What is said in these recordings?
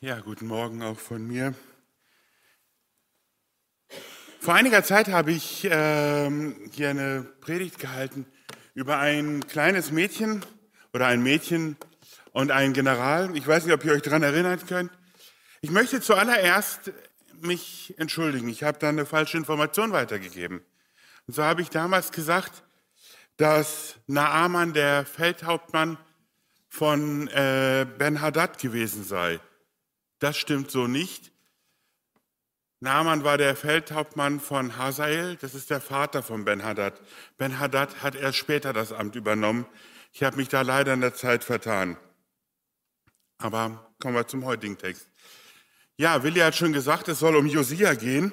Ja, guten Morgen auch von mir. Vor einiger Zeit habe ich ähm, hier eine Predigt gehalten über ein kleines Mädchen oder ein Mädchen und einen General. Ich weiß nicht, ob ihr euch daran erinnern könnt. Ich möchte zuallererst mich entschuldigen. Ich habe da eine falsche Information weitergegeben. Und so habe ich damals gesagt, dass Naaman der Feldhauptmann von äh, Ben Haddad gewesen sei. Das stimmt so nicht. Naaman war der Feldhauptmann von Hazael, das ist der Vater von Ben Haddad. Ben Haddad hat erst später das Amt übernommen. Ich habe mich da leider in der Zeit vertan. Aber kommen wir zum heutigen Text. Ja, Willi hat schon gesagt, es soll um Josia gehen.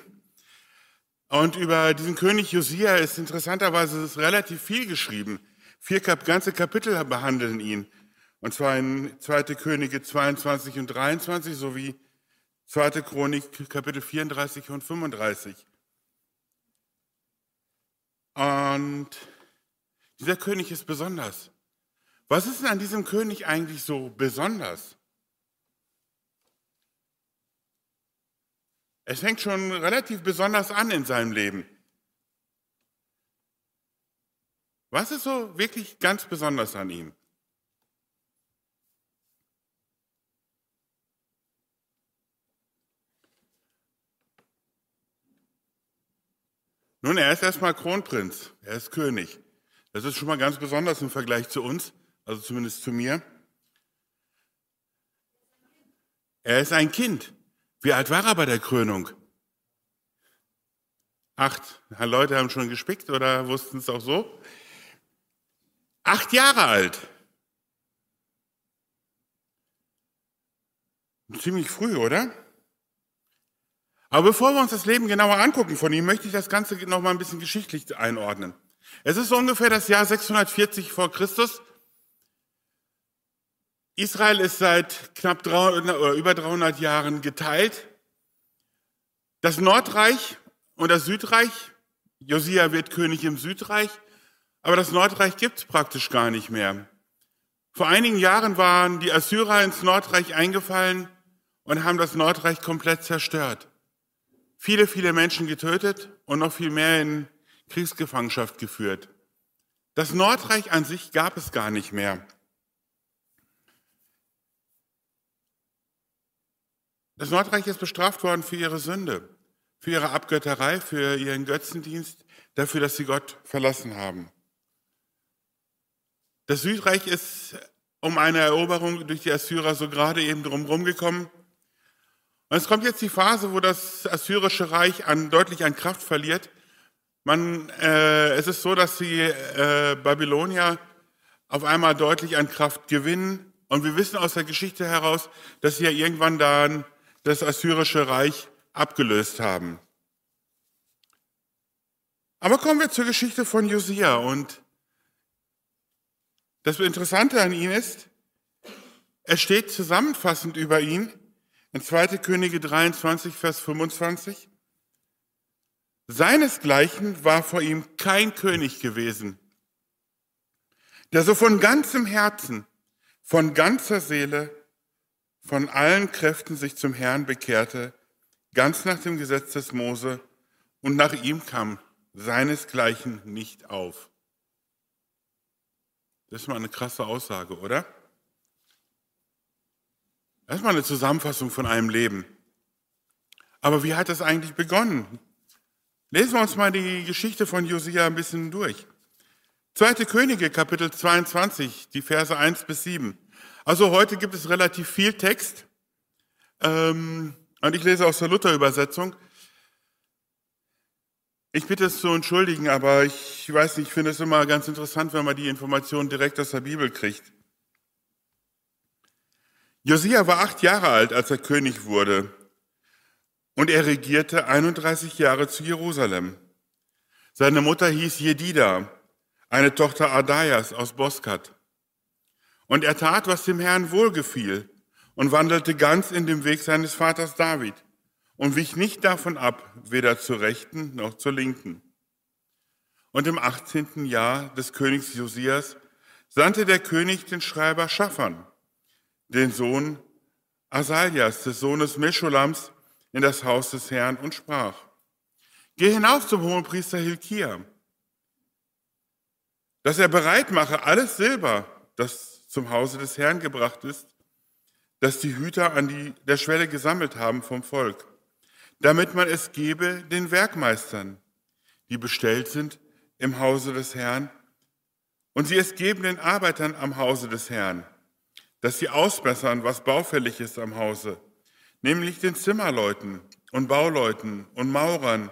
Und über diesen König Josia ist interessanterweise relativ viel geschrieben. Vier ganze Kapitel behandeln ihn. Und zwar in 2. Könige 22 und 23 sowie 2. Chronik Kapitel 34 und 35. Und dieser König ist besonders. Was ist denn an diesem König eigentlich so besonders? Es fängt schon relativ besonders an in seinem Leben. Was ist so wirklich ganz besonders an ihm? Nun, er ist erstmal Kronprinz, er ist König. Das ist schon mal ganz besonders im Vergleich zu uns, also zumindest zu mir. Er ist ein Kind. Wie alt war er bei der Krönung? Acht. Leute haben schon gespickt oder wussten es auch so? Acht Jahre alt. Ziemlich früh, oder? Aber bevor wir uns das Leben genauer angucken von ihm, möchte ich das Ganze noch mal ein bisschen geschichtlich einordnen. Es ist ungefähr das Jahr 640 vor Christus. Israel ist seit knapp 300, oder über 300 Jahren geteilt. Das Nordreich und das Südreich, Josia wird König im Südreich, aber das Nordreich gibt es praktisch gar nicht mehr. Vor einigen Jahren waren die Assyrer ins Nordreich eingefallen und haben das Nordreich komplett zerstört viele, viele Menschen getötet und noch viel mehr in Kriegsgefangenschaft geführt. Das Nordreich an sich gab es gar nicht mehr. Das Nordreich ist bestraft worden für ihre Sünde, für ihre Abgötterei, für ihren Götzendienst, dafür, dass sie Gott verlassen haben. Das Südreich ist um eine Eroberung durch die Assyrer so gerade eben drumherum gekommen. Und es kommt jetzt die Phase, wo das assyrische Reich an, deutlich an Kraft verliert. Man, äh, es ist so, dass die äh, Babylonier auf einmal deutlich an Kraft gewinnen. Und wir wissen aus der Geschichte heraus, dass sie ja irgendwann dann das assyrische Reich abgelöst haben. Aber kommen wir zur Geschichte von Josia. Und das Interessante an ihm ist, es steht zusammenfassend über ihn, in 2. Könige 23, Vers 25. Seinesgleichen war vor ihm kein König gewesen, der so von ganzem Herzen, von ganzer Seele, von allen Kräften sich zum Herrn bekehrte, ganz nach dem Gesetz des Mose, und nach ihm kam seinesgleichen nicht auf. Das ist mal eine krasse Aussage, oder? Erstmal eine Zusammenfassung von einem Leben. Aber wie hat das eigentlich begonnen? Lesen wir uns mal die Geschichte von Josia ein bisschen durch. Zweite Könige, Kapitel 22, die Verse 1 bis 7. Also heute gibt es relativ viel Text. Ähm, und ich lese aus der Luther-Übersetzung. Ich bitte es zu entschuldigen, aber ich weiß nicht, ich finde es immer ganz interessant, wenn man die Informationen direkt aus der Bibel kriegt. Josia war acht Jahre alt, als er König wurde, und er regierte 31 Jahre zu Jerusalem. Seine Mutter hieß Jedida, eine Tochter Adaias aus Boskat. Und er tat, was dem Herrn wohlgefiel und wandelte ganz in dem Weg seines Vaters David und wich nicht davon ab, weder zur Rechten noch zur Linken. Und im 18. Jahr des Königs Josias sandte der König den Schreiber Schaffan den Sohn Asalias, des Sohnes Mescholams, in das Haus des Herrn und sprach, Geh hinauf zum Hohenpriester Hilkia, dass er bereit mache alles Silber, das zum Hause des Herrn gebracht ist, das die Hüter an die, der Schwelle gesammelt haben vom Volk, damit man es gebe den Werkmeistern, die bestellt sind im Hause des Herrn, und sie es geben den Arbeitern am Hause des Herrn, dass sie ausbessern, was baufällig ist am Hause, nämlich den Zimmerleuten und Bauleuten und Maurern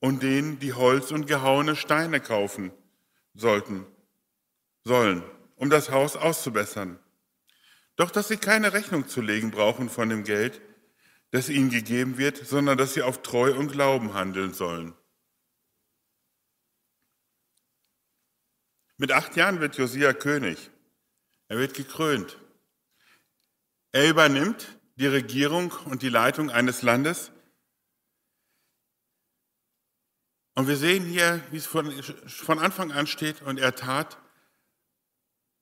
und denen, die Holz und gehauene Steine kaufen sollten, sollen, um das Haus auszubessern. Doch dass sie keine Rechnung zu legen brauchen von dem Geld, das ihnen gegeben wird, sondern dass sie auf Treu und Glauben handeln sollen. Mit acht Jahren wird Josia König. Er wird gekrönt. Er übernimmt die Regierung und die Leitung eines Landes. Und wir sehen hier, wie es von, von Anfang an steht, und er tat,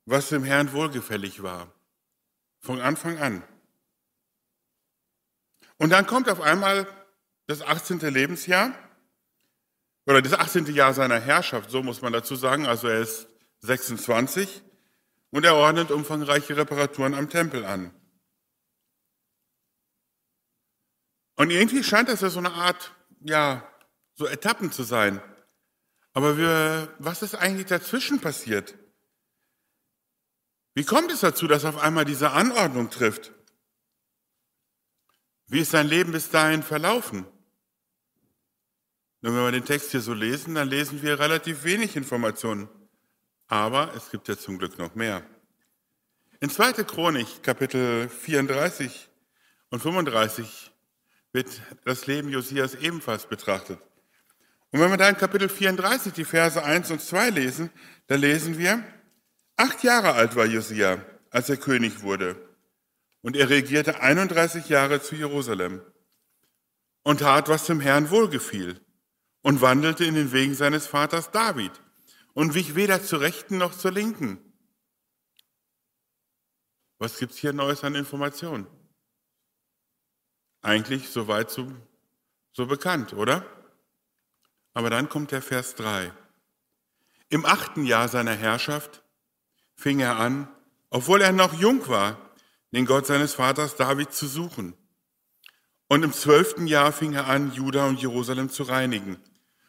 was dem Herrn wohlgefällig war. Von Anfang an. Und dann kommt auf einmal das 18. Lebensjahr oder das 18. Jahr seiner Herrschaft, so muss man dazu sagen. Also er ist 26 und er ordnet umfangreiche Reparaturen am Tempel an. Und irgendwie scheint das ja so eine Art, ja, so Etappen zu sein. Aber wir, was ist eigentlich dazwischen passiert? Wie kommt es dazu, dass auf einmal diese Anordnung trifft? Wie ist sein Leben bis dahin verlaufen? wenn wir den Text hier so lesen, dann lesen wir relativ wenig Informationen. Aber es gibt ja zum Glück noch mehr. In 2. Chronik, Kapitel 34 und 35, wird das Leben Josias ebenfalls betrachtet. Und wenn wir da in Kapitel 34 die Verse 1 und 2 lesen, da lesen wir, acht Jahre alt war Josia, als er König wurde und er regierte 31 Jahre zu Jerusalem und tat, was dem Herrn wohlgefiel und wandelte in den Wegen seines Vaters David und wich weder zur Rechten noch zur Linken. Was gibt's hier Neues an Informationen? Eigentlich soweit so, so bekannt, oder? Aber dann kommt der Vers 3. Im achten Jahr seiner Herrschaft fing er an, obwohl er noch jung war, den Gott seines Vaters David zu suchen. Und im zwölften Jahr fing er an, Juda und Jerusalem zu reinigen,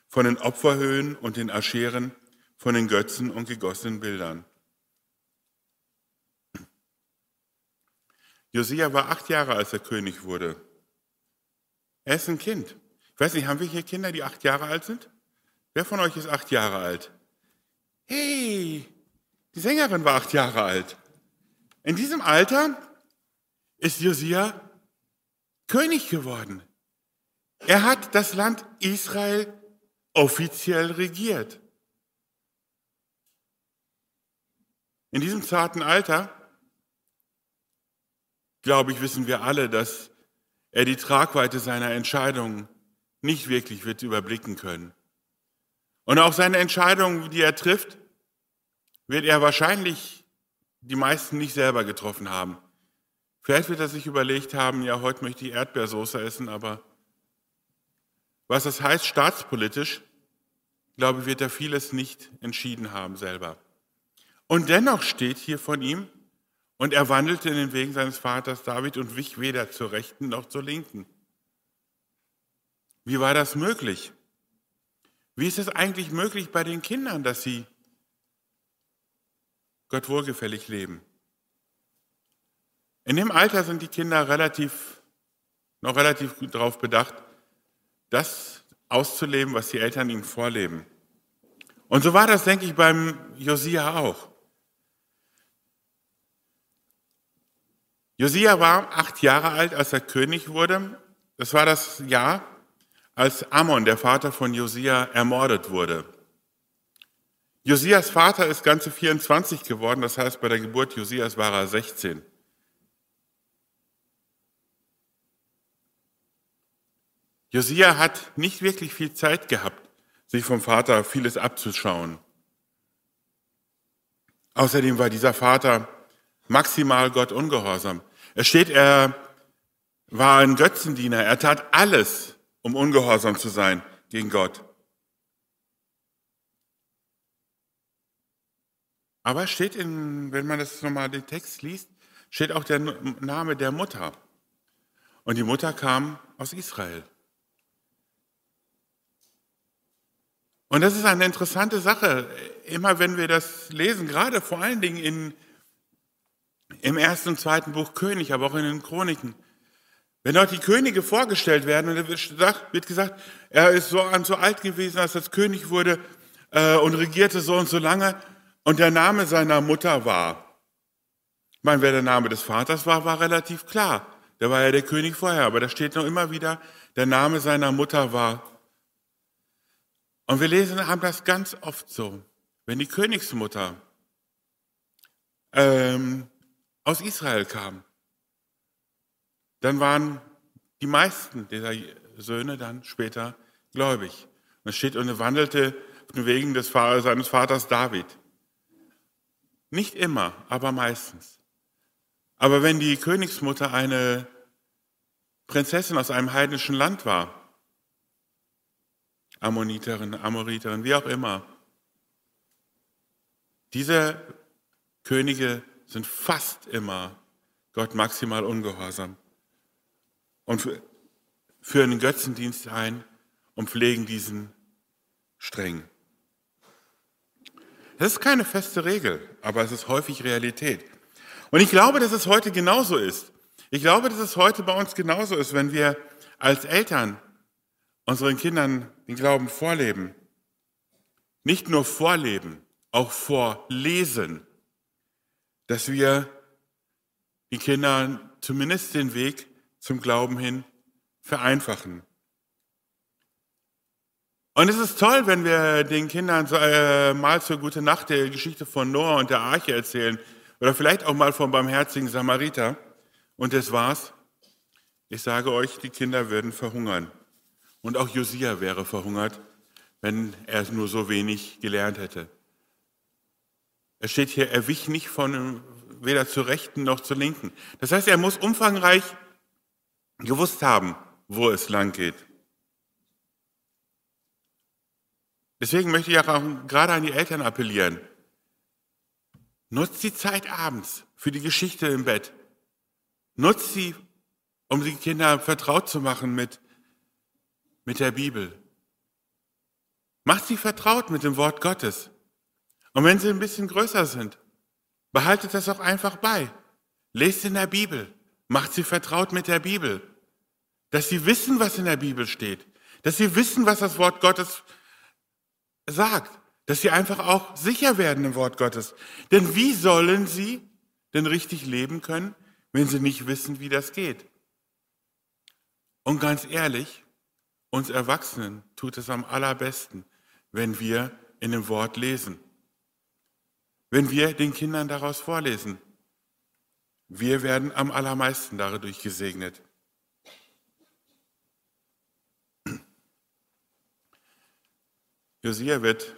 von den Opferhöhen und den Ascheren, von den Götzen und gegossenen Bildern. Josia war acht Jahre, als er König wurde. Er ist ein Kind. Ich weiß nicht, haben wir hier Kinder, die acht Jahre alt sind? Wer von euch ist acht Jahre alt? Hey, die Sängerin war acht Jahre alt. In diesem Alter ist Josia König geworden. Er hat das Land Israel offiziell regiert. In diesem zarten Alter, glaube ich, wissen wir alle, dass er die Tragweite seiner Entscheidungen nicht wirklich wird überblicken können. Und auch seine Entscheidungen, die er trifft, wird er wahrscheinlich die meisten nicht selber getroffen haben. Vielleicht wird er sich überlegt haben, ja, heute möchte ich Erdbeersoße essen, aber was das heißt staatspolitisch, glaube ich, wird er vieles nicht entschieden haben selber. Und dennoch steht hier von ihm, und er wandelte in den Wegen seines Vaters David und wich weder zur Rechten noch zur Linken. Wie war das möglich? Wie ist es eigentlich möglich bei den Kindern, dass sie Gott wohlgefällig leben? In dem Alter sind die Kinder relativ, noch relativ gut darauf bedacht, das auszuleben, was die Eltern ihnen vorleben. Und so war das, denke ich, beim Josia auch. Josia war acht Jahre alt, als er König wurde. Das war das Jahr, als Ammon, der Vater von Josia, ermordet wurde. Josias Vater ist ganze 24 geworden, das heißt, bei der Geburt Josias war er 16. Josia hat nicht wirklich viel Zeit gehabt, sich vom Vater vieles abzuschauen. Außerdem war dieser Vater maximal Gott ungehorsam. Es steht, er war ein Götzendiener. Er tat alles, um ungehorsam zu sein gegen Gott. Aber steht in, wenn man das nochmal den Text liest, steht auch der Name der Mutter. Und die Mutter kam aus Israel. Und das ist eine interessante Sache. Immer wenn wir das lesen, gerade vor allen Dingen in, im ersten und zweiten Buch König, aber auch in den Chroniken. Wenn dort die Könige vorgestellt werden, und wird gesagt, er ist so, so alt gewesen, als er König wurde äh, und regierte so und so lange. Und der Name seiner Mutter war. Ich meine, wer der Name des Vaters war, war relativ klar. Der war ja der König vorher, aber da steht noch immer wieder, der Name seiner Mutter war. Und wir lesen, haben das ganz oft so. Wenn die Königsmutter ähm, aus Israel kam, dann waren die meisten dieser Söhne dann später gläubig. Und es steht, und er wandelte auf den Wegen des, seines Vaters David. Nicht immer, aber meistens. Aber wenn die Königsmutter eine Prinzessin aus einem heidnischen Land war, Ammoniterin, Amoriterin, wie auch immer, diese Könige sind fast immer Gott maximal ungehorsam und führen den Götzendienst ein und pflegen diesen streng. Das ist keine feste Regel, aber es ist häufig Realität. Und ich glaube, dass es heute genauso ist. Ich glaube, dass es heute bei uns genauso ist, wenn wir als Eltern unseren Kindern den Glauben vorleben. Nicht nur vorleben, auch vorlesen, dass wir die Kinder zumindest den Weg zum Glauben hin vereinfachen. Und es ist toll, wenn wir den Kindern äh, mal zur gute Nacht der Geschichte von Noah und der Arche erzählen oder vielleicht auch mal vom barmherzigen Samariter. Und das war's. Ich sage euch, die Kinder würden verhungern. Und auch Josia wäre verhungert, wenn er nur so wenig gelernt hätte. Es steht hier, er wich nicht von weder zur rechten noch zur linken. Das heißt, er muss umfangreich gewusst haben, wo es lang geht. Deswegen möchte ich auch gerade an die Eltern appellieren. Nutzt die Zeit abends für die Geschichte im Bett. Nutzt sie, um die Kinder vertraut zu machen mit, mit der Bibel. Macht sie vertraut mit dem Wort Gottes. Und wenn sie ein bisschen größer sind, behaltet das auch einfach bei. Lest in der Bibel. Macht sie vertraut mit der Bibel. Dass sie wissen, was in der Bibel steht. Dass sie wissen, was das Wort Gottes sagt, dass sie einfach auch sicher werden im Wort Gottes. Denn wie sollen sie denn richtig leben können, wenn sie nicht wissen, wie das geht? Und ganz ehrlich, uns Erwachsenen tut es am allerbesten, wenn wir in dem Wort lesen. Wenn wir den Kindern daraus vorlesen. Wir werden am allermeisten dadurch gesegnet. Josia wird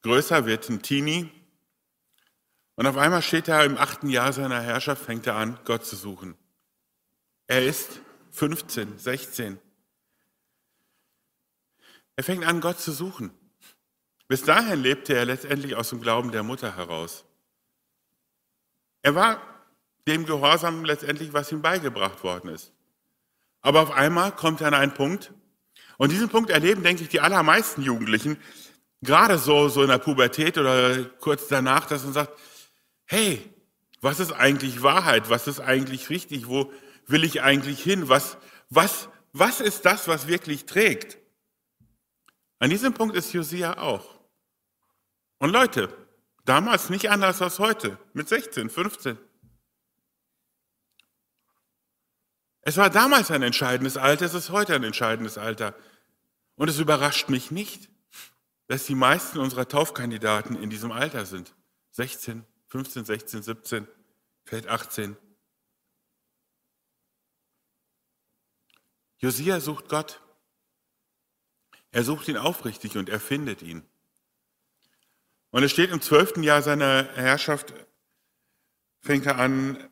größer, wird ein Teenie. Und auf einmal steht er im achten Jahr seiner Herrschaft, fängt er an, Gott zu suchen. Er ist 15, 16. Er fängt an, Gott zu suchen. Bis dahin lebte er letztendlich aus dem Glauben der Mutter heraus. Er war dem Gehorsam letztendlich, was ihm beigebracht worden ist. Aber auf einmal kommt er an einen Punkt, und diesen Punkt erleben, denke ich, die allermeisten Jugendlichen, gerade so, so in der Pubertät oder kurz danach, dass man sagt, hey, was ist eigentlich Wahrheit? Was ist eigentlich richtig? Wo will ich eigentlich hin? Was, was, was ist das, was wirklich trägt? An diesem Punkt ist Josia auch. Und Leute, damals nicht anders als heute, mit 16, 15. Es war damals ein entscheidendes Alter, es ist heute ein entscheidendes Alter. Und es überrascht mich nicht, dass die meisten unserer Taufkandidaten in diesem Alter sind. 16, 15, 16, 17, vielleicht 18. Josia sucht Gott. Er sucht ihn aufrichtig und er findet ihn. Und es steht im zwölften Jahr seiner Herrschaft, fängt er an,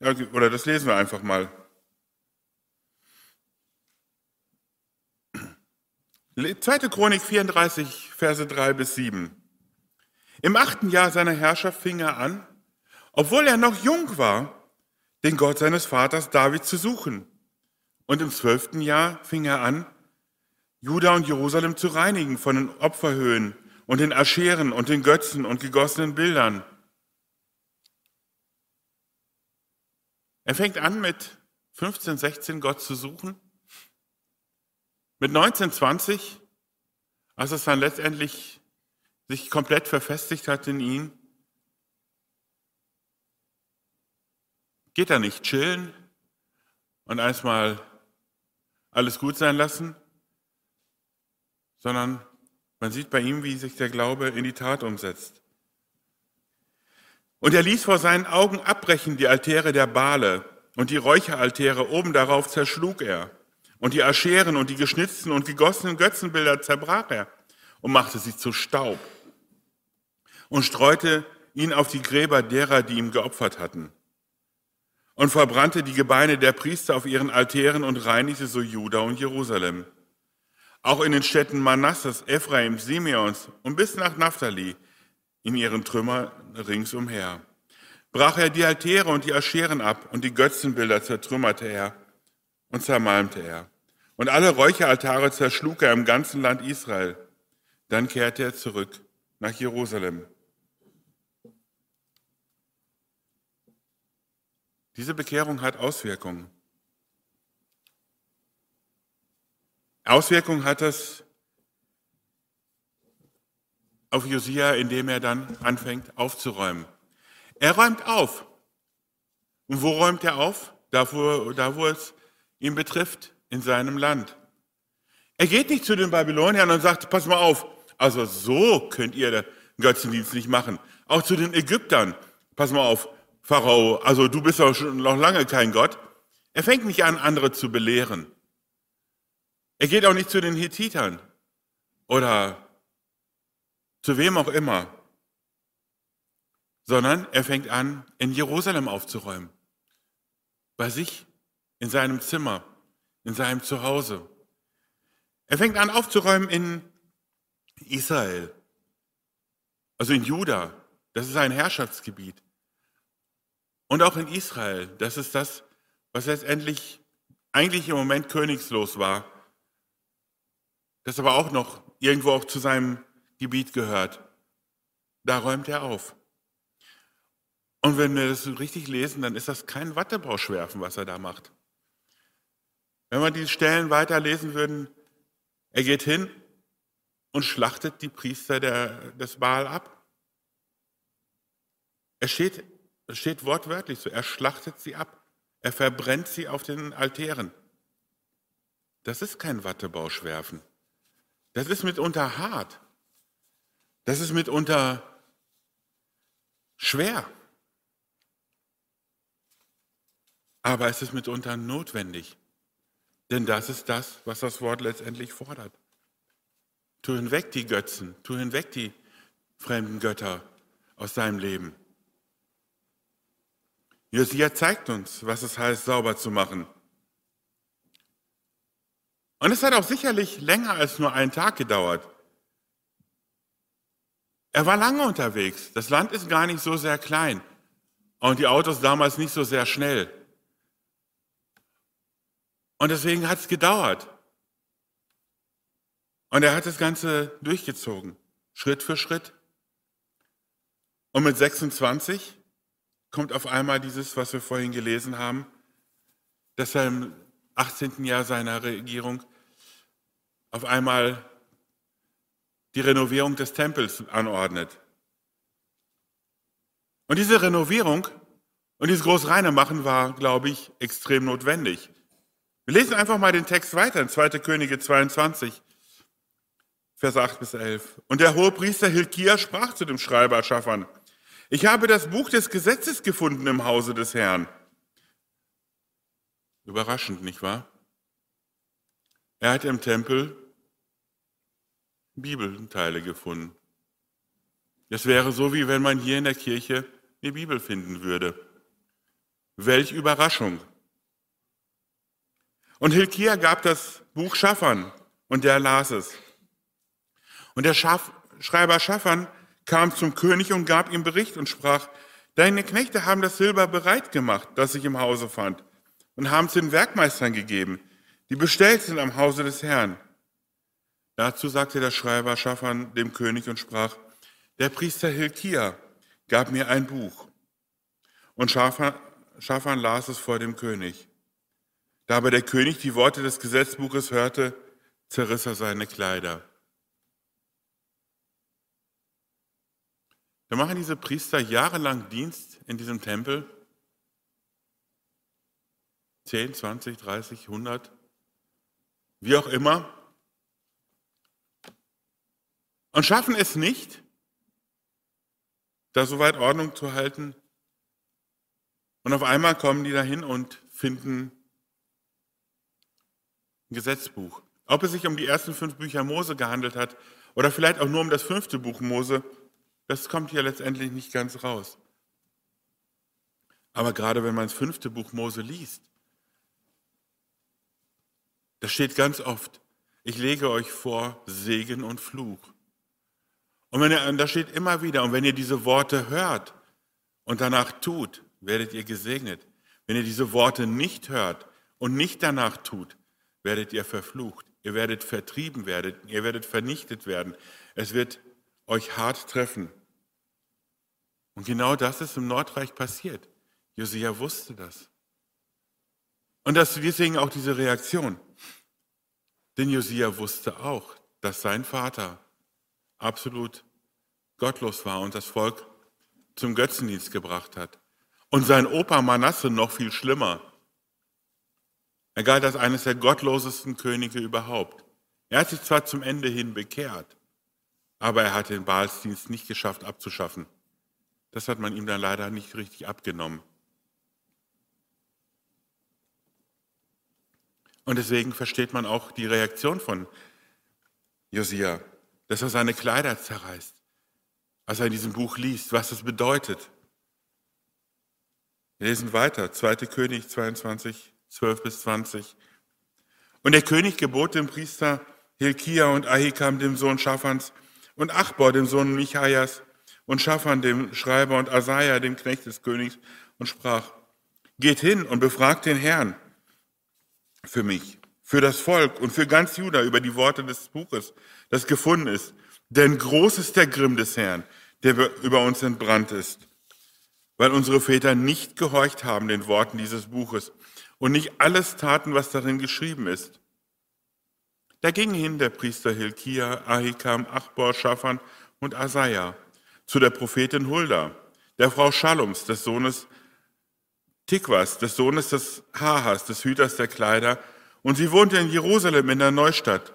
Oder das lesen wir einfach mal. Zweite Chronik 34, Verse 3 bis 7. Im achten Jahr seiner Herrschaft fing er an, obwohl er noch jung war, den Gott seines Vaters David zu suchen. Und im zwölften Jahr fing er an, Juda und Jerusalem zu reinigen von den Opferhöhen und den Ascheren und den Götzen und gegossenen Bildern. Er fängt an mit 15, 16 Gott zu suchen. Mit 19, 20, als es dann letztendlich sich komplett verfestigt hat in ihn, geht er nicht chillen und erstmal alles gut sein lassen, sondern man sieht bei ihm, wie sich der Glaube in die Tat umsetzt. Und er ließ vor seinen Augen abbrechen die Altäre der Bale und die Räucheraltäre, oben darauf zerschlug er. Und die Ascheren und die geschnitzten und gegossenen Götzenbilder zerbrach er und machte sie zu Staub und streute ihn auf die Gräber derer, die ihm geopfert hatten und verbrannte die Gebeine der Priester auf ihren Altären und reinigte so Juda und Jerusalem. Auch in den Städten Manasses, Ephraim, Simeons und bis nach Naphtali in ihren Trümmern ringsumher. Brach er die Altäre und die Ascheren ab und die Götzenbilder zertrümmerte er und zermalmte er. Und alle Räucheraltare zerschlug er im ganzen Land Israel. Dann kehrte er zurück nach Jerusalem. Diese Bekehrung hat Auswirkungen. Auswirkungen hat es auf Josia, indem er dann anfängt aufzuräumen. Er räumt auf. Und wo räumt er auf? Da wo, da, wo es ihn betrifft, in seinem Land. Er geht nicht zu den Babyloniern und sagt, pass mal auf, also so könnt ihr den Götzendienst nicht machen. Auch zu den Ägyptern, pass mal auf, Pharao, also du bist doch schon noch lange kein Gott. Er fängt nicht an, andere zu belehren. Er geht auch nicht zu den Hittitern oder zu wem auch immer, sondern er fängt an, in Jerusalem aufzuräumen. Bei sich, in seinem Zimmer, in seinem Zuhause. Er fängt an aufzuräumen in Israel, also in Juda. Das ist ein Herrschaftsgebiet. Und auch in Israel, das ist das, was letztendlich eigentlich im Moment königslos war, das aber auch noch irgendwo auch zu seinem Gebiet gehört. Da räumt er auf. Und wenn wir das richtig lesen, dann ist das kein Wattebauschwerfen, was er da macht. Wenn wir die Stellen weiterlesen würden, er geht hin und schlachtet die Priester der, des Baal ab. Er steht steht wortwörtlich so, er schlachtet sie ab, er verbrennt sie auf den Altären. Das ist kein Wattebauschwerfen. Das ist mitunter hart. Das ist mitunter schwer. Aber es ist mitunter notwendig. Denn das ist das, was das Wort letztendlich fordert. Tu hinweg die Götzen, tu hinweg die fremden Götter aus deinem Leben. Josia zeigt uns, was es heißt, sauber zu machen. Und es hat auch sicherlich länger als nur einen Tag gedauert. Er war lange unterwegs. Das Land ist gar nicht so sehr klein und die Autos damals nicht so sehr schnell. Und deswegen hat es gedauert. Und er hat das Ganze durchgezogen, Schritt für Schritt. Und mit 26 kommt auf einmal dieses, was wir vorhin gelesen haben, dass er im 18. Jahr seiner Regierung auf einmal die Renovierung des Tempels anordnet. Und diese Renovierung und dieses große machen war, glaube ich, extrem notwendig. Wir lesen einfach mal den Text weiter in 2. Könige 22, Vers 8 bis 11. Und der hohe Priester Hilkia sprach zu dem Schreiber Schaffern, ich habe das Buch des Gesetzes gefunden im Hause des Herrn. Überraschend, nicht wahr? Er hat im Tempel Bibelteile gefunden. Das wäre so, wie wenn man hier in der Kirche eine Bibel finden würde. Welch Überraschung! Und Hilkia gab das Buch Schaffern und der las es. Und der Schaff, Schreiber Schaffern kam zum König und gab ihm Bericht und sprach, deine Knechte haben das Silber bereit gemacht, das ich im Hause fand, und haben es den Werkmeistern gegeben, die bestellt sind am Hause des Herrn. Dazu sagte der Schreiber Schaffern dem König und sprach, der Priester Hilkia gab mir ein Buch. Und Schaffern, Schaffern las es vor dem König. Da aber der König die Worte des Gesetzbuches hörte, zerriss er seine Kleider. Da machen diese Priester jahrelang Dienst in diesem Tempel. 10, 20, 30, 100, wie auch immer. Und schaffen es nicht, da soweit Ordnung zu halten. Und auf einmal kommen die dahin und finden ein Gesetzbuch. Ob es sich um die ersten fünf Bücher Mose gehandelt hat oder vielleicht auch nur um das fünfte Buch Mose, das kommt hier letztendlich nicht ganz raus. Aber gerade wenn man das fünfte Buch Mose liest, da steht ganz oft, ich lege euch vor Segen und Fluch. Und wenn ihr, da steht immer wieder, und wenn ihr diese Worte hört und danach tut, werdet ihr gesegnet. Wenn ihr diese Worte nicht hört und nicht danach tut, werdet ihr verflucht. Ihr werdet vertrieben werden, ihr werdet vernichtet werden. Es wird euch hart treffen. Und genau das ist im Nordreich passiert. Josia wusste das. Und das, deswegen auch diese Reaktion. Denn Josia wusste auch, dass sein Vater absolut gottlos war und das Volk zum Götzendienst gebracht hat. Und sein Opa Manasse noch viel schlimmer. Er galt als eines der gottlosesten Könige überhaupt. Er hat sich zwar zum Ende hin bekehrt, aber er hat den Baalsdienst nicht geschafft abzuschaffen. Das hat man ihm dann leider nicht richtig abgenommen. Und deswegen versteht man auch die Reaktion von Josia, dass er seine Kleider zerreißt, als er in diesem Buch liest, was es bedeutet. Wir lesen weiter, 2. König 22, 12 bis 20. Und der König gebot dem Priester Hilkia und Ahikam, dem Sohn Schaffans, und Achbor, dem Sohn Michaias, und Schaffan, dem Schreiber, und Asaja, dem Knecht des Königs, und sprach, geht hin und befragt den Herrn für mich, für das Volk und für ganz Juda über die Worte des Buches, das gefunden ist. Denn groß ist der Grimm des Herrn, der über uns entbrannt ist, weil unsere Väter nicht gehorcht haben den Worten dieses Buches und nicht alles taten, was darin geschrieben ist. Da ging hin der Priester Hilkia, Ahikam, Achbor, Schaffan und Asaja zu der Prophetin Hulda, der Frau Schallums, des Sohnes Tikwas, des Sohnes des Hahas, des Hüters der Kleider, und sie wohnte in Jerusalem in der Neustadt,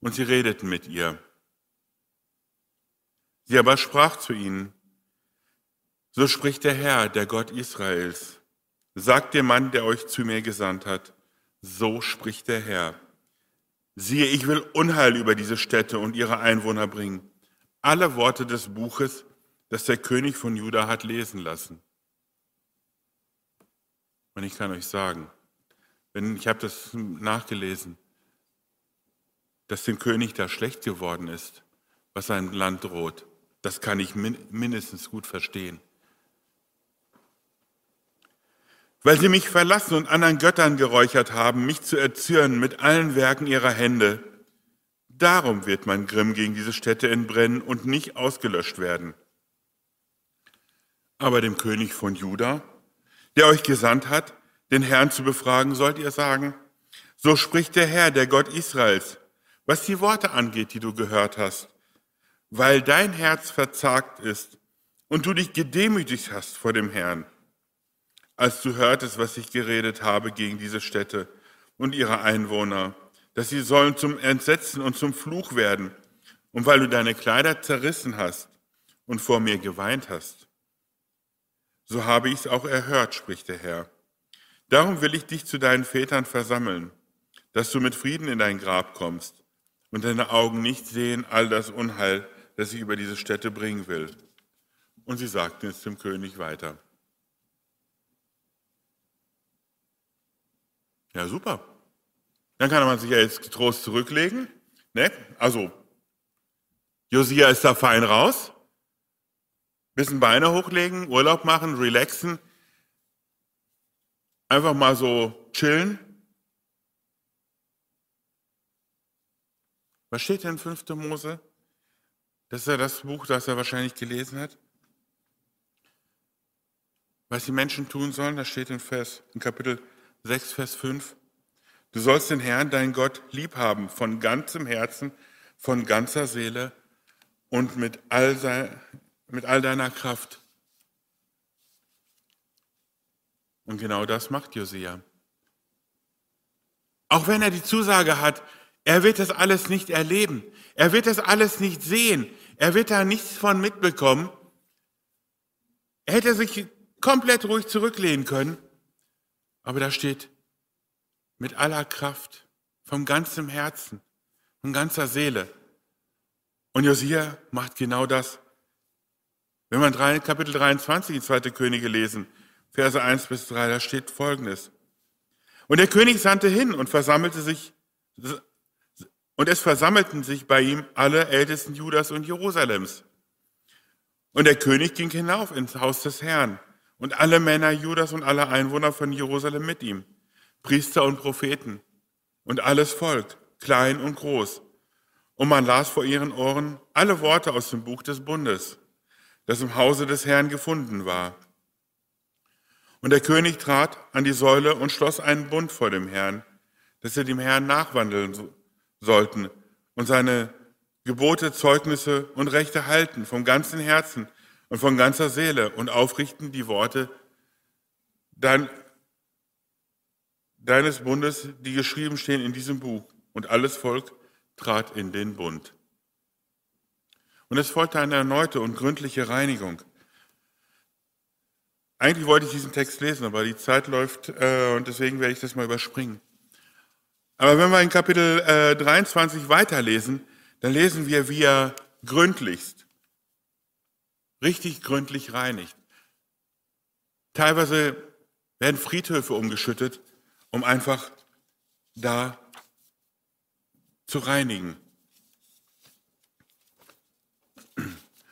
und sie redeten mit ihr. Sie aber sprach zu ihnen, so spricht der Herr, der Gott Israels, sagt dem Mann, der euch zu mir gesandt hat, so spricht der Herr. Siehe, ich will Unheil über diese Städte und ihre Einwohner bringen. Alle Worte des Buches, das der König von Juda hat lesen lassen. Und ich kann euch sagen, wenn, ich habe das nachgelesen, dass dem König da schlecht geworden ist, was seinem Land droht, das kann ich mindestens gut verstehen. Weil sie mich verlassen und anderen Göttern geräuchert haben, mich zu erzürnen mit allen Werken ihrer Hände, darum wird mein Grimm gegen diese Städte entbrennen und nicht ausgelöscht werden. Aber dem König von Juda der euch gesandt hat, den Herrn zu befragen, sollt ihr sagen, so spricht der Herr, der Gott Israels, was die Worte angeht, die du gehört hast, weil dein Herz verzagt ist und du dich gedemütigt hast vor dem Herrn, als du hörtest, was ich geredet habe gegen diese Städte und ihre Einwohner, dass sie sollen zum Entsetzen und zum Fluch werden, und weil du deine Kleider zerrissen hast und vor mir geweint hast so habe ich es auch erhört, spricht der Herr. Darum will ich dich zu deinen Vätern versammeln, dass du mit Frieden in dein Grab kommst und deine Augen nicht sehen all das Unheil, das ich über diese Städte bringen will. Und sie sagten es dem König weiter. Ja, super. Dann kann man sich ja jetzt getrost zurücklegen. Ne? Also, Josia ist da fein raus. Bisschen Beine hochlegen, Urlaub machen, relaxen. Einfach mal so chillen. Was steht denn in 5. Mose? Das ist ja das Buch, das er wahrscheinlich gelesen hat. Was die Menschen tun sollen, das steht in, Vers, in Kapitel 6, Vers 5. Du sollst den Herrn, dein Gott, lieb haben, von ganzem Herzen, von ganzer Seele und mit all, sein, mit all deiner Kraft. Und genau das macht Josia. Auch wenn er die Zusage hat, er wird das alles nicht erleben, er wird das alles nicht sehen, er wird da nichts von mitbekommen. Er hätte sich komplett ruhig zurücklehnen können, aber da steht, mit aller Kraft, vom ganzen Herzen, von ganzer Seele. Und Josia macht genau das. Wenn man Kapitel 23 in 2. Könige lesen, Verse 1 bis 3, da steht folgendes. Und der König sandte hin und versammelte sich, und es versammelten sich bei ihm alle Ältesten Judas und Jerusalems. Und der König ging hinauf ins Haus des Herrn und alle Männer Judas und alle Einwohner von Jerusalem mit ihm. Priester und Propheten und alles Volk, klein und groß. Und man las vor ihren Ohren alle Worte aus dem Buch des Bundes, das im Hause des Herrn gefunden war. Und der König trat an die Säule und schloss einen Bund vor dem Herrn, dass sie dem Herrn nachwandeln sollten und seine Gebote, Zeugnisse und Rechte halten vom ganzen Herzen und von ganzer Seele und aufrichten die Worte dann deines Bundes, die geschrieben stehen in diesem Buch. Und alles Volk trat in den Bund. Und es folgte eine erneute und gründliche Reinigung. Eigentlich wollte ich diesen Text lesen, aber die Zeit läuft äh, und deswegen werde ich das mal überspringen. Aber wenn wir in Kapitel äh, 23 weiterlesen, dann lesen wir, wie er gründlichst, richtig gründlich reinigt. Teilweise werden Friedhöfe umgeschüttet, um einfach da zu reinigen.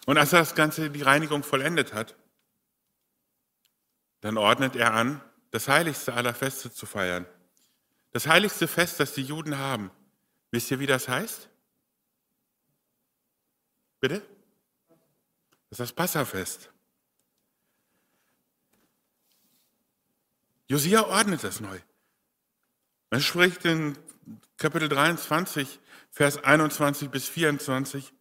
Und als er das Ganze, die Reinigung vollendet hat, dann ordnet er an, das heiligste aller Feste zu feiern. Das heiligste Fest, das die Juden haben. Wisst ihr, wie das heißt? Bitte? Das ist das Passafest. Josia ordnet das neu. Man spricht in Kapitel 23, Vers 21 bis 24.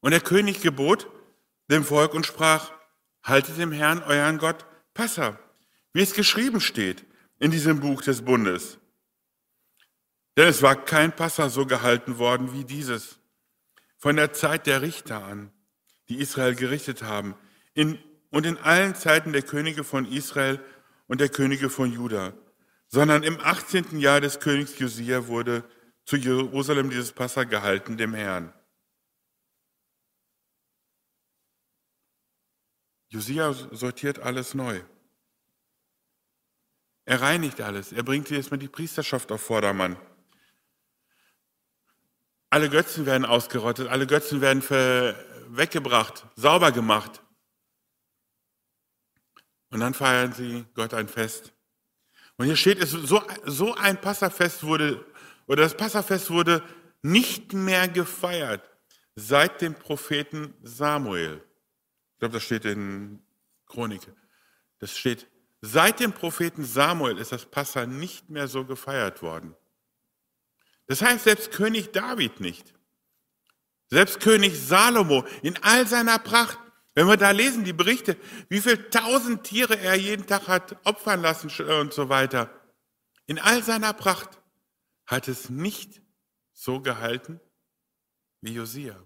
Und der König gebot dem Volk und sprach, haltet dem Herrn, euren Gott, Passa, wie es geschrieben steht in diesem Buch des Bundes. Denn es war kein Passa so gehalten worden wie dieses. Von der Zeit der Richter an, die Israel gerichtet haben, in, und in allen Zeiten der Könige von Israel und der Könige von Juda sondern im 18. Jahr des Königs Josia wurde zu Jerusalem dieses Passa gehalten, dem Herrn. Josia sortiert alles neu. Er reinigt alles. Er bringt jetzt mal die Priesterschaft auf Vordermann. Alle Götzen werden ausgerottet, alle Götzen werden weggebracht, sauber gemacht. Und dann feiern sie Gott ein Fest. Und hier steht es, so, so ein Passafest wurde, oder das Passafest wurde nicht mehr gefeiert seit dem Propheten Samuel. Ich glaube, das steht in Chronik. Das steht, seit dem Propheten Samuel ist das Passa nicht mehr so gefeiert worden. Das heißt, selbst König David nicht. Selbst König Salomo in all seiner Pracht wenn wir da lesen, die Berichte, wie viele tausend Tiere er jeden Tag hat opfern lassen und so weiter, in all seiner Pracht, hat es nicht so gehalten wie Josia.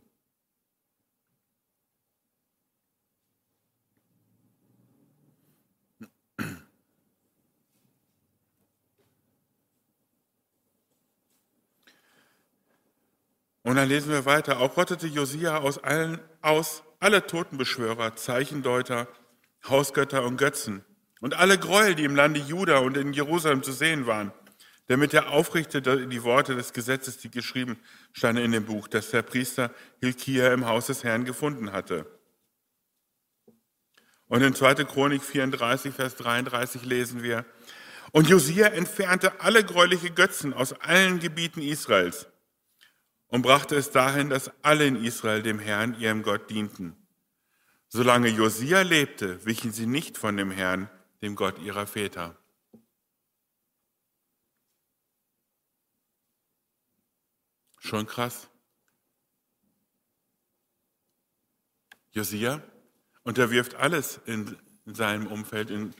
Und dann lesen wir weiter. Auch rottete Josia aus allen aus alle Totenbeschwörer, Zeichendeuter, Hausgötter und Götzen und alle Gräuel, die im Lande Juda und in Jerusalem zu sehen waren, damit er aufrichtete die Worte des Gesetzes, die geschrieben standen in dem Buch, das der Priester Hilkia im Haus des Herrn gefunden hatte. Und in 2. Chronik 34, Vers 33 lesen wir, und Josia entfernte alle gräuliche Götzen aus allen Gebieten Israels und brachte es dahin, dass alle in Israel dem Herrn, ihrem Gott, dienten. Solange Josia lebte, wichen sie nicht von dem Herrn, dem Gott ihrer Väter. Schon krass. Josia unterwirft alles in seinem Umfeld in,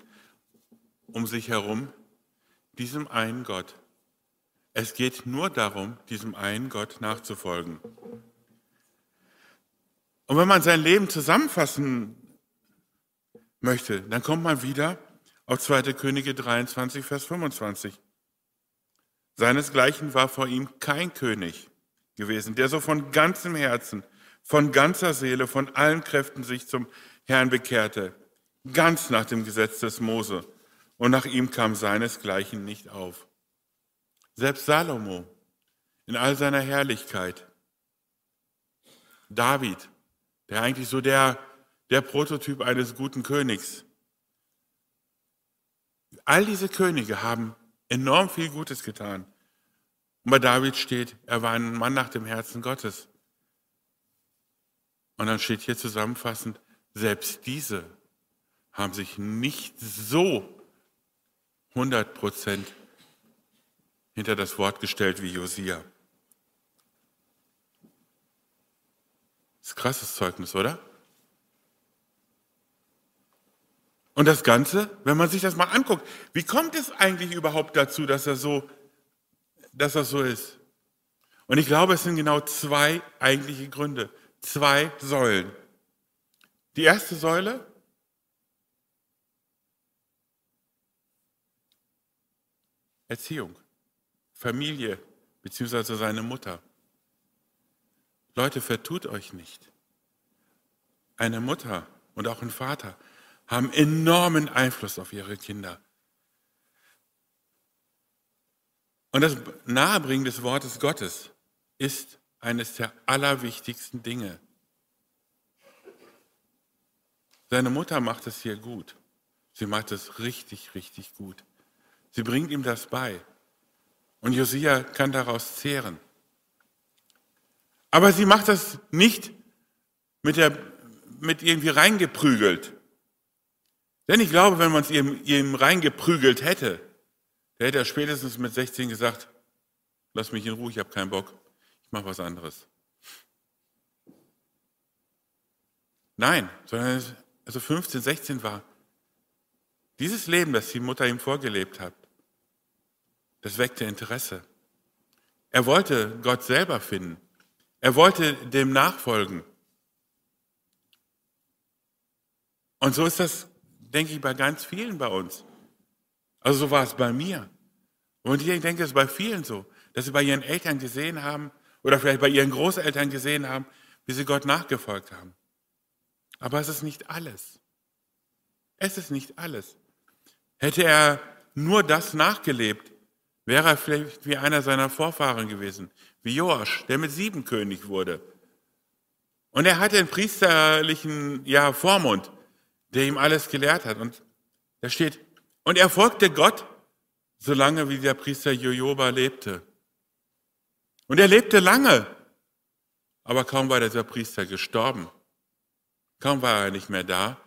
um sich herum diesem einen Gott. Es geht nur darum, diesem einen Gott nachzufolgen. Und wenn man sein Leben zusammenfassen möchte, dann kommt man wieder auf 2. Könige 23, Vers 25. Seinesgleichen war vor ihm kein König gewesen, der so von ganzem Herzen, von ganzer Seele, von allen Kräften sich zum Herrn bekehrte, ganz nach dem Gesetz des Mose. Und nach ihm kam seinesgleichen nicht auf. Selbst Salomo in all seiner Herrlichkeit, David, der eigentlich so der, der Prototyp eines guten Königs, all diese Könige haben enorm viel Gutes getan. Und bei David steht, er war ein Mann nach dem Herzen Gottes. Und dann steht hier zusammenfassend, selbst diese haben sich nicht so 100 Prozent hinter das Wort gestellt wie Josia. Das ist ein krasses Zeugnis, oder? Und das Ganze, wenn man sich das mal anguckt, wie kommt es eigentlich überhaupt dazu, dass er so, dass das so ist? Und ich glaube, es sind genau zwei eigentliche Gründe, zwei Säulen. Die erste Säule, Erziehung, Familie beziehungsweise seine Mutter. Leute, vertut euch nicht. Eine Mutter und auch ein Vater haben enormen Einfluss auf ihre Kinder. Und das Nahebringen des Wortes Gottes ist eines der allerwichtigsten Dinge. Seine Mutter macht es hier gut. Sie macht es richtig, richtig gut. Sie bringt ihm das bei. Und Josia kann daraus zehren. Aber sie macht das nicht mit, der, mit irgendwie reingeprügelt. Denn ich glaube, wenn man es ihm, ihm reingeprügelt hätte, der hätte er spätestens mit 16 gesagt, lass mich in Ruhe, ich habe keinen Bock, ich mache was anderes. Nein, sondern also 15, 16 war, dieses Leben, das die Mutter ihm vorgelebt hat, das weckte Interesse. Er wollte Gott selber finden. Er wollte dem nachfolgen. Und so ist das, denke ich, bei ganz vielen bei uns. Also so war es bei mir. Und ich denke, es ist bei vielen so, dass sie bei ihren Eltern gesehen haben oder vielleicht bei ihren Großeltern gesehen haben, wie sie Gott nachgefolgt haben. Aber es ist nicht alles. Es ist nicht alles. Hätte er nur das nachgelebt, wäre er vielleicht wie einer seiner Vorfahren gewesen, wie Joasch, der mit sieben König wurde. Und er hatte einen priesterlichen ja, Vormund, der ihm alles gelehrt hat. Und da steht, und er folgte Gott, solange wie der Priester Jojoba lebte. Und er lebte lange, aber kaum war dieser Priester gestorben. Kaum war er nicht mehr da,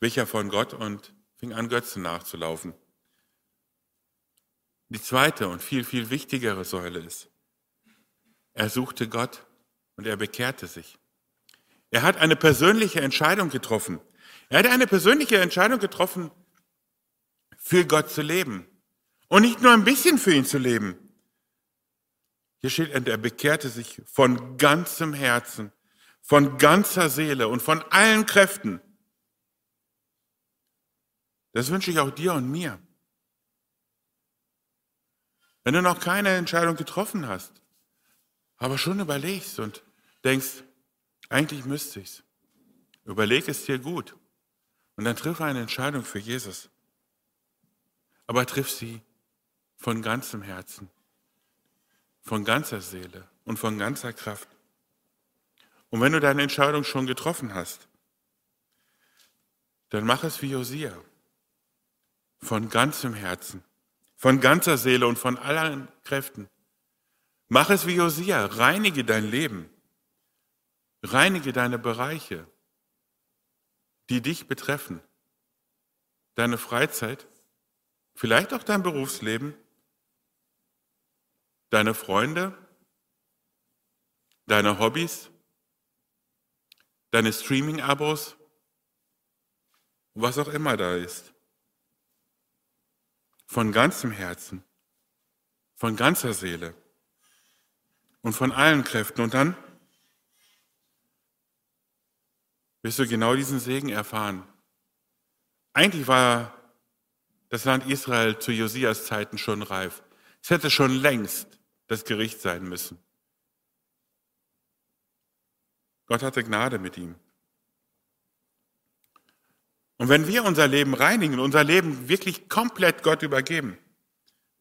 wich er von Gott und fing an, Götzen nachzulaufen. Die zweite und viel, viel wichtigere Säule ist, er suchte Gott und er bekehrte sich. Er hat eine persönliche Entscheidung getroffen. Er hat eine persönliche Entscheidung getroffen, für Gott zu leben. Und nicht nur ein bisschen für ihn zu leben. Hier steht, er bekehrte sich von ganzem Herzen von ganzer Seele und von allen Kräften. Das wünsche ich auch dir und mir. Wenn du noch keine Entscheidung getroffen hast, aber schon überlegst und denkst, eigentlich müsste ich's. Überleg es dir gut und dann triff eine Entscheidung für Jesus. aber triff sie von ganzem Herzen, von ganzer Seele und von ganzer Kraft. Und wenn du deine Entscheidung schon getroffen hast, dann mach es wie Josia, von ganzem Herzen, von ganzer Seele und von allen Kräften. Mach es wie Josia, reinige dein Leben, reinige deine Bereiche, die dich betreffen, deine Freizeit, vielleicht auch dein Berufsleben, deine Freunde, deine Hobbys, deine Streaming-Abos, was auch immer da ist. Von ganzem Herzen, von ganzer Seele und von allen Kräften. Und dann wirst du genau diesen Segen erfahren. Eigentlich war das Land Israel zu Josias Zeiten schon reif. Es hätte schon längst das Gericht sein müssen. Gott hatte Gnade mit ihm. Und wenn wir unser Leben reinigen, unser Leben wirklich komplett Gott übergeben,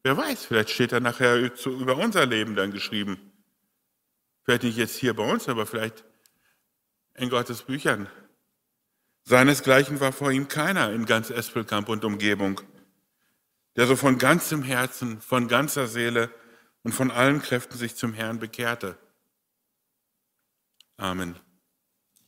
wer weiß, vielleicht steht da nachher über unser Leben dann geschrieben. Vielleicht nicht jetzt hier bei uns, aber vielleicht in Gottes Büchern. Seinesgleichen war vor ihm keiner in ganz Espelkamp und Umgebung, der so von ganzem Herzen, von ganzer Seele und von allen Kräften sich zum Herrn bekehrte. Amen.